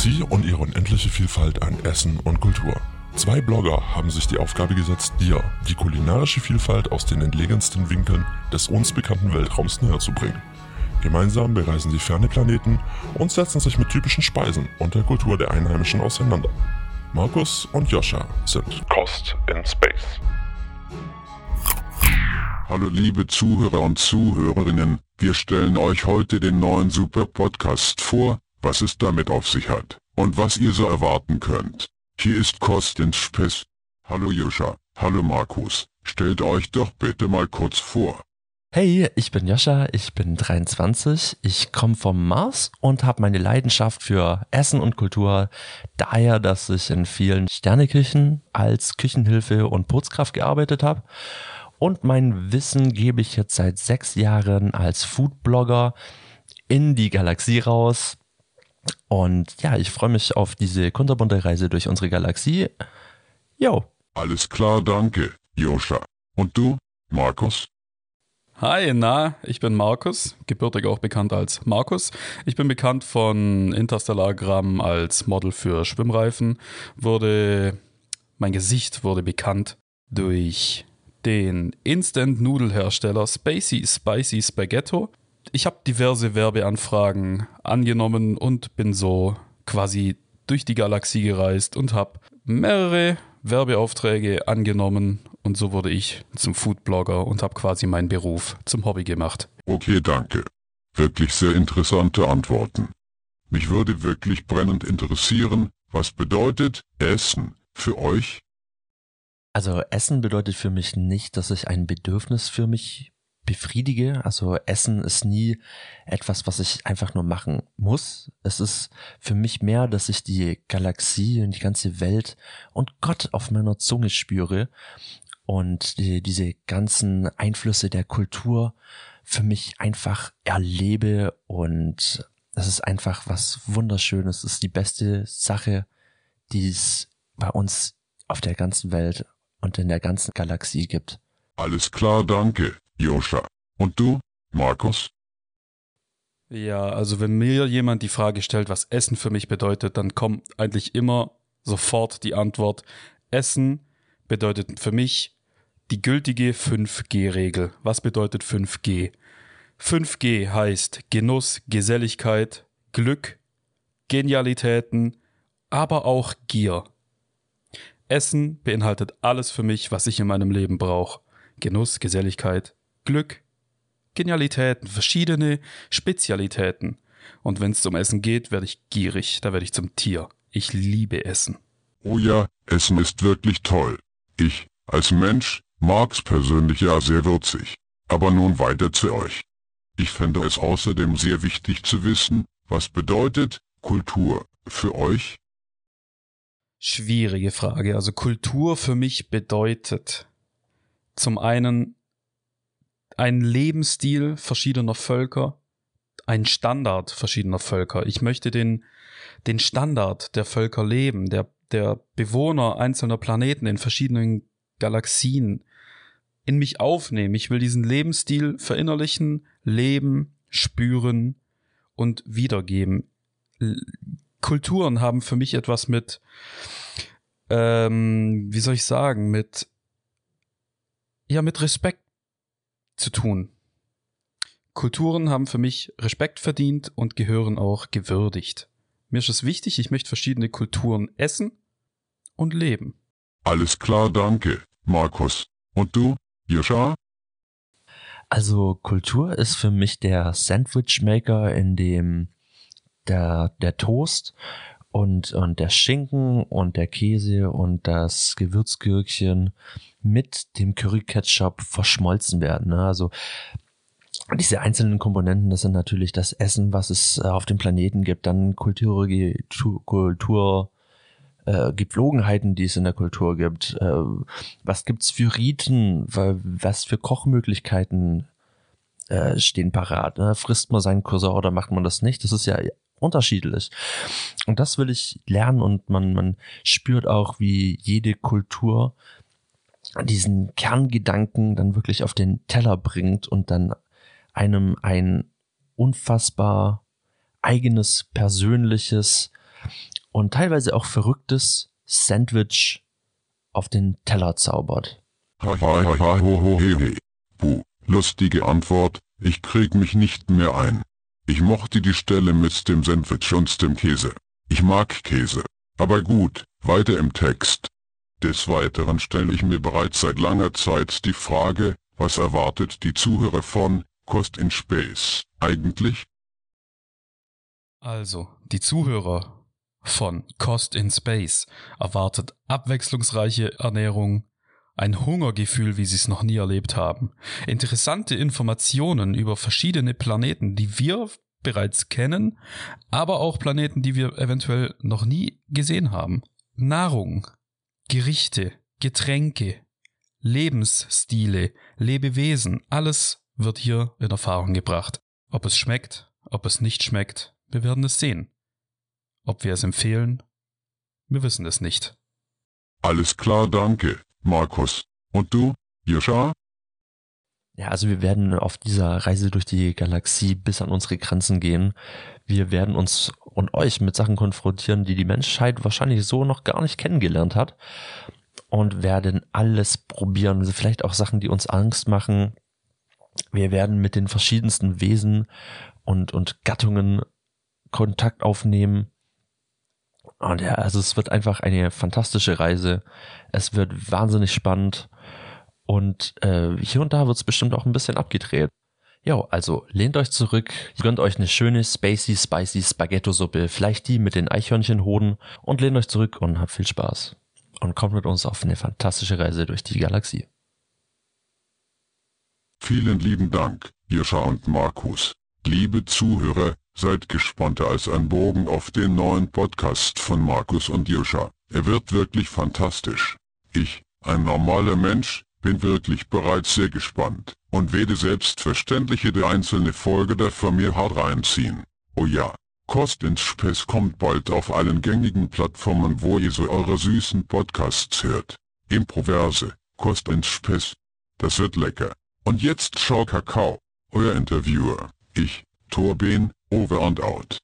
Galaxie und ihre unendliche Vielfalt an Essen und Kultur. Zwei Blogger haben sich die Aufgabe gesetzt, dir die kulinarische Vielfalt aus den entlegensten Winkeln des uns bekannten Weltraums näher zu bringen. Gemeinsam bereisen sie ferne Planeten und setzen sich mit typischen Speisen und der Kultur der Einheimischen auseinander. Markus und Joscha sind Cost in Space. Hallo liebe Zuhörer und Zuhörerinnen, wir stellen euch heute den neuen Super Podcast vor, was es damit auf sich hat und was ihr so erwarten könnt. Hier ist Kost in Space. Hallo Joscha, hallo Markus, stellt euch doch bitte mal kurz vor. Hey, ich bin Joscha, ich bin 23, ich komme vom Mars und habe meine Leidenschaft für Essen und Kultur daher, dass ich in vielen Sterneküchen als Küchenhilfe und Putzkraft gearbeitet habe. Und mein Wissen gebe ich jetzt seit sechs Jahren als Foodblogger in die Galaxie raus. Und ja, ich freue mich auf diese kunterbunte Reise durch unsere Galaxie. Jo. Alles klar, danke, Joscha. Und du, Markus? Hi, na, ich bin Markus, gebürtig auch bekannt als Markus. Ich bin bekannt von Interstellargramm als Model für Schwimmreifen. Wurde, mein Gesicht wurde bekannt durch den Instant-Nudelhersteller Spacey Spicy Spaghetto. Ich habe diverse Werbeanfragen angenommen und bin so quasi durch die Galaxie gereist und habe mehrere Werbeaufträge angenommen und so wurde ich zum Foodblogger und habe quasi meinen Beruf zum Hobby gemacht. Okay, danke. Wirklich sehr interessante Antworten. Mich würde wirklich brennend interessieren, was bedeutet Essen für euch? Also Essen bedeutet für mich nicht, dass ich ein Bedürfnis für mich befriedige. Also Essen ist nie etwas, was ich einfach nur machen muss. Es ist für mich mehr, dass ich die Galaxie und die ganze Welt und Gott auf meiner Zunge spüre und die, diese ganzen Einflüsse der Kultur für mich einfach erlebe und es ist einfach was Wunderschönes. Es ist die beste Sache, die es bei uns auf der ganzen Welt und in der ganzen Galaxie gibt. Alles klar, danke, Joscha. Und du, Markus? Ja, also wenn mir jemand die Frage stellt, was Essen für mich bedeutet, dann kommt eigentlich immer sofort die Antwort, Essen bedeutet für mich die gültige 5G-Regel. Was bedeutet 5G? 5G heißt Genuss, Geselligkeit, Glück, Genialitäten, aber auch Gier. Essen beinhaltet alles für mich, was ich in meinem Leben brauche. Genuss, Geselligkeit, Glück, Genialitäten, verschiedene Spezialitäten. Und wenn es zum Essen geht, werde ich gierig, da werde ich zum Tier. Ich liebe Essen. Oh ja, Essen ist wirklich toll. Ich, als Mensch, mag's persönlich ja sehr würzig. Aber nun weiter zu euch. Ich fände es außerdem sehr wichtig zu wissen, was bedeutet Kultur für euch? Schwierige Frage. Also Kultur für mich bedeutet zum einen ein Lebensstil verschiedener Völker, ein Standard verschiedener Völker. Ich möchte den, den Standard der Völker leben, der, der Bewohner einzelner Planeten in verschiedenen Galaxien in mich aufnehmen. Ich will diesen Lebensstil verinnerlichen, leben, spüren und wiedergeben. Kulturen haben für mich etwas mit, ähm, wie soll ich sagen, mit, ja, mit Respekt zu tun. Kulturen haben für mich Respekt verdient und gehören auch gewürdigt. Mir ist es wichtig, ich möchte verschiedene Kulturen essen und leben. Alles klar, danke, Markus. Und du? Joscha? Also Kultur ist für mich der Sandwichmaker, in dem der, der Toast und, und der Schinken und der Käse und das Gewürzgürkchen mit dem Curry-Ketchup verschmolzen werden. Ne? Also diese einzelnen Komponenten, das sind natürlich das Essen, was es auf dem Planeten gibt, dann Kultur, Kultur äh, Gepflogenheiten, die es in der Kultur gibt. Äh, was gibt's für Riten? Was für Kochmöglichkeiten äh, stehen parat? Ne? Frisst man seinen Cousin oder macht man das nicht? Das ist ja unterschiedlich. Und das will ich lernen und man, man spürt auch, wie jede Kultur diesen Kerngedanken dann wirklich auf den Teller bringt und dann einem ein unfassbar eigenes, persönliches und teilweise auch verrücktes Sandwich auf den Teller zaubert. Lustige Antwort, ich krieg mich nicht mehr ein. Ich mochte die Stelle mit dem Sandwich und dem Käse. Ich mag Käse. Aber gut, weiter im Text. Des Weiteren stelle ich mir bereits seit langer Zeit die Frage, was erwartet die Zuhörer von Cost in Space eigentlich? Also, die Zuhörer von Cost in Space erwartet abwechslungsreiche Ernährung, ein Hungergefühl, wie sie es noch nie erlebt haben, interessante Informationen über verschiedene Planeten, die wir bereits kennen, aber auch Planeten, die wir eventuell noch nie gesehen haben. Nahrung, Gerichte, Getränke, Lebensstile, Lebewesen, alles wird hier in Erfahrung gebracht. Ob es schmeckt, ob es nicht schmeckt, wir werden es sehen. Ob wir es empfehlen, wir wissen es nicht. Alles klar, danke, Markus. Und du, Joscha? Ja, also wir werden auf dieser Reise durch die Galaxie bis an unsere Grenzen gehen. Wir werden uns und euch mit Sachen konfrontieren, die die Menschheit wahrscheinlich so noch gar nicht kennengelernt hat. Und werden alles probieren, also vielleicht auch Sachen, die uns Angst machen. Wir werden mit den verschiedensten Wesen und, und Gattungen Kontakt aufnehmen. Und ja, also es wird einfach eine fantastische Reise. Es wird wahnsinnig spannend. Und äh, hier und da wird es bestimmt auch ein bisschen abgedreht. Jo, also lehnt euch zurück, gönnt euch eine schöne spacey, spicy Spaghetto-Suppe, vielleicht die mit den Eichhörnchenhoden und lehnt euch zurück und habt viel Spaß. Und kommt mit uns auf eine fantastische Reise durch die Galaxie. Vielen lieben Dank, Joscha und Markus. Liebe Zuhörer, seid gespannter als ein Bogen auf den neuen Podcast von Markus und Joscha. Er wird wirklich fantastisch. Ich, ein normaler Mensch, bin wirklich bereits sehr gespannt und werde selbstverständlich jede einzelne Folge der von mir hart reinziehen. Oh ja, Kost ins Spess kommt bald auf allen gängigen Plattformen, wo ihr so eure süßen Podcasts hört. Improverse, Kost ins Spess. Das wird lecker. Und jetzt schau Kakao, euer Interviewer. Ich, Torben, over and out.